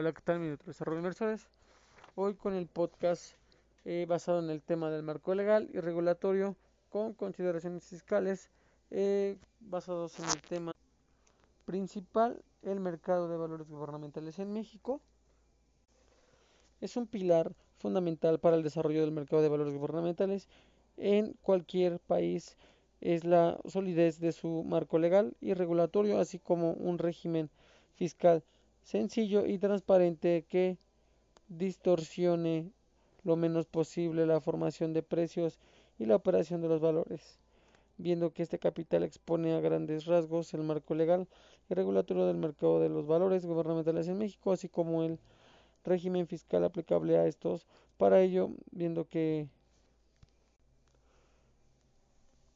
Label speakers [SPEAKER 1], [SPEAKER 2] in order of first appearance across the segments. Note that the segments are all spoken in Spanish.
[SPEAKER 1] Hola, ¿qué tal, mi desarrollo inversores? Hoy con el podcast eh, basado en el tema del marco legal y regulatorio con consideraciones fiscales eh, basados en el tema principal, el mercado de valores gubernamentales en México. Es un pilar fundamental para el desarrollo del mercado de valores gubernamentales en cualquier país. Es la solidez de su marco legal y regulatorio, así como un régimen fiscal sencillo y transparente que distorsione lo menos posible la formación de precios y la operación de los valores. Viendo que este capital expone a grandes rasgos el marco legal y regulatorio del mercado de los valores gubernamentales en México, así como el régimen fiscal aplicable a estos. Para ello, viendo que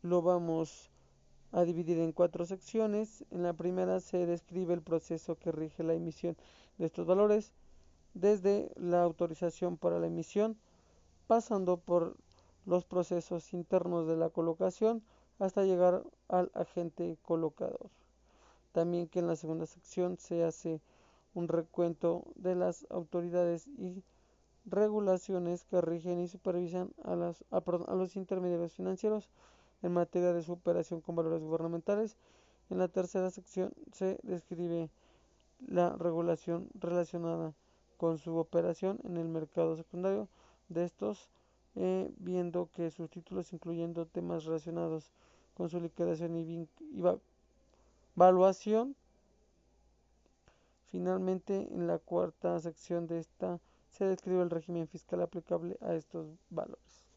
[SPEAKER 1] lo vamos a dividir en cuatro secciones. En la primera se describe el proceso que rige la emisión de estos valores, desde la autorización para la emisión, pasando por los procesos internos de la colocación hasta llegar al agente colocador. También que en la segunda sección se hace un recuento de las autoridades y regulaciones que rigen y supervisan a, a los intermediarios financieros en materia de su operación con valores gubernamentales. En la tercera sección se describe la regulación relacionada con su operación en el mercado secundario de estos, eh, viendo que sus títulos incluyendo temas relacionados con su liquidación y, y valuación. Finalmente, en la cuarta sección de esta se describe el régimen fiscal aplicable a estos valores.